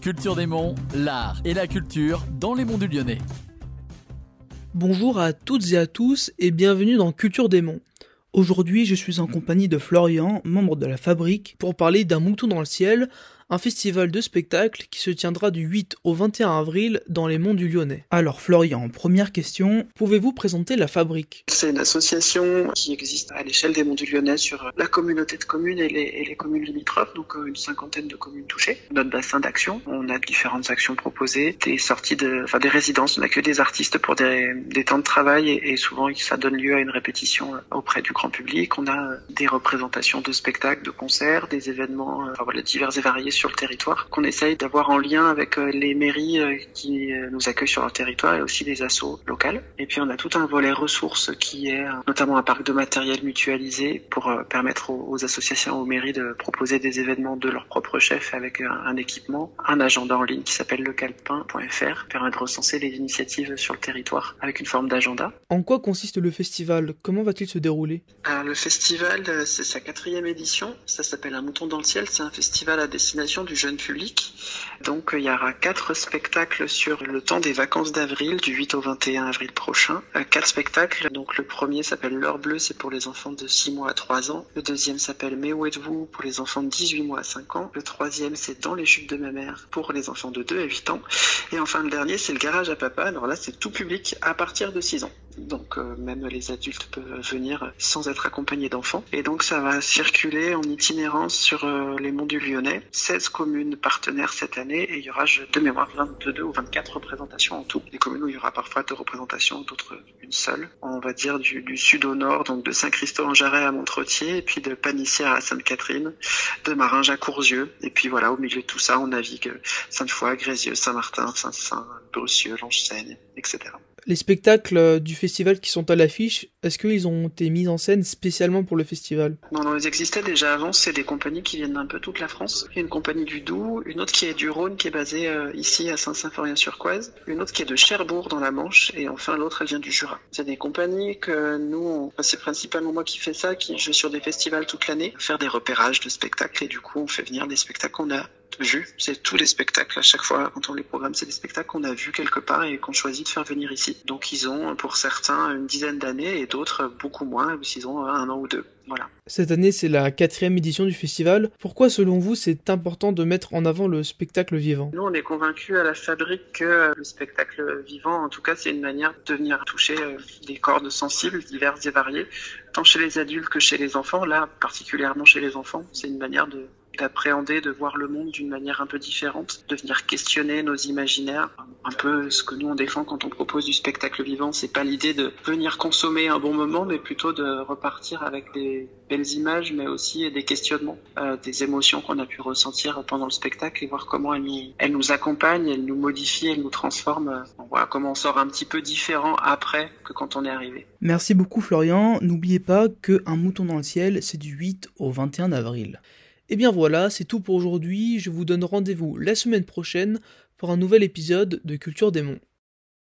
Culture des Monts, l'art et la culture dans les monts du Lyonnais. Bonjour à toutes et à tous et bienvenue dans Culture des Monts. Aujourd'hui, je suis en compagnie de Florian, membre de la Fabrique, pour parler d'un mouton dans le ciel, un festival de spectacle qui se tiendra du 8 au 21 avril dans les monts du Lyonnais. Alors Florian, première question, pouvez-vous présenter la Fabrique? C'est une association qui existe à l'échelle des monts du Lyonnais sur la communauté de communes et les, communes limitrophes, donc euh, une cinquantaine de communes touchées. Notre bassin d'action, on a différentes actions proposées, des sorties de, enfin des résidences, on accueille des artistes pour des, temps de travail et, souvent ça donne lieu à une répétition euh, auprès du grand public. On a euh, des représentations de spectacles, de concerts, des événements, enfin divers et variés sur le territoire qu'on essaye d'avoir en lien avec euh, les mairies euh, qui euh, nous accueillent sur leur territoire et aussi les assos locales. Et puis on a tout un volet ressources qui est notamment un parc de matériel mutualisé pour permettre aux, associations, aux mairies de proposer des événements de leur propre chef avec un, un équipement, un agenda en ligne qui s'appelle lecalpin.fr permet de recenser les initiatives sur le territoire avec une forme d'agenda. En quoi consiste le festival? Comment va-t-il se dérouler? Alors, Le festival, c'est sa quatrième édition. Ça s'appelle Un mouton dans le ciel. C'est un festival à destination du jeune public. Donc il y aura quatre spectacles sur le temps des vacances d'avril, du 8 au 21 avril prochain. Euh, quatre spectacles. Donc le premier s'appelle L'heure bleue, c'est pour les enfants de 6 mois à 3 ans. Le deuxième s'appelle Mais où êtes-vous pour les enfants de 18 mois à 5 ans. Le troisième c'est Dans les chutes de ma mère pour les enfants de 2 à 8 ans. Et enfin le dernier c'est Le garage à papa. Alors là c'est tout public à partir de 6 ans. Donc euh, même les adultes peuvent venir sans être accompagnés d'enfants. Et donc ça va circuler en itinérance sur euh, les monts du Lyonnais. 16 communes partenaires cette année et il y aura de mémoire 22 ou 24 représentations en tout. Des communes où il y aura parfois deux représentations, d'autres une seule. On va dire du, du sud au nord, donc de Saint-Christophe-en-Jarret à Montretier et puis de Panissière à Sainte-Catherine, de Maringe à Courzieux. Et puis voilà, au milieu de tout ça, on navigue Sainte-Foy, Grézieux, Saint-Martin, Saint-Saint, Brucieux, Lange-Seigne, etc. Les spectacles du festival qui sont à l'affiche, est-ce qu'ils ont été mis en scène spécialement pour le festival? Non, ils existaient déjà avant. C'est des compagnies qui viennent d'un peu toute la France. Une compagnie du Doubs, une autre qui est du Rhône, qui est basée euh, ici à Saint-Symphorien-sur-Coise, une autre qui est de Cherbourg dans la Manche, et enfin l'autre, elle vient du Jura. C'est des compagnies que nous, c'est principalement moi qui fais ça, qui je vais sur des festivals toute l'année, faire des repérages de spectacles, et du coup, on fait venir des spectacles qu'on a vus. C'est tous les spectacles à chaque fois quand on les programme, c'est des spectacles qu'on a vus quelque part et qu'on choisit de faire venir ici. Donc ils ont pour certains une dizaine d'années et d'autres beaucoup moins, s'ils ont un an ou deux. Voilà. Cette année, c'est la quatrième édition du festival. Pourquoi, selon vous, c'est important de mettre en avant le spectacle vivant? Nous, on est convaincus à la fabrique que le spectacle vivant, en tout cas, c'est une manière de venir toucher des cordes sensibles, diverses et variées, tant chez les adultes que chez les enfants. Là, particulièrement chez les enfants, c'est une manière de d'appréhender, de voir le monde d'une manière un peu différente, de venir questionner nos imaginaires, un peu ce que nous on défend quand on propose du spectacle vivant. C'est pas l'idée de venir consommer un bon moment, mais plutôt de repartir avec des belles images, mais aussi des questionnements, euh, des émotions qu'on a pu ressentir pendant le spectacle et voir comment elles nous, accompagnent, elles nous modifient, elles nous transforment. On voit comment on sort un petit peu différent après que quand on est arrivé. Merci beaucoup Florian. N'oubliez pas que Un mouton dans le ciel, c'est du 8 au 21 avril. Et bien voilà, c'est tout pour aujourd'hui. Je vous donne rendez-vous la semaine prochaine pour un nouvel épisode de Culture des Monts.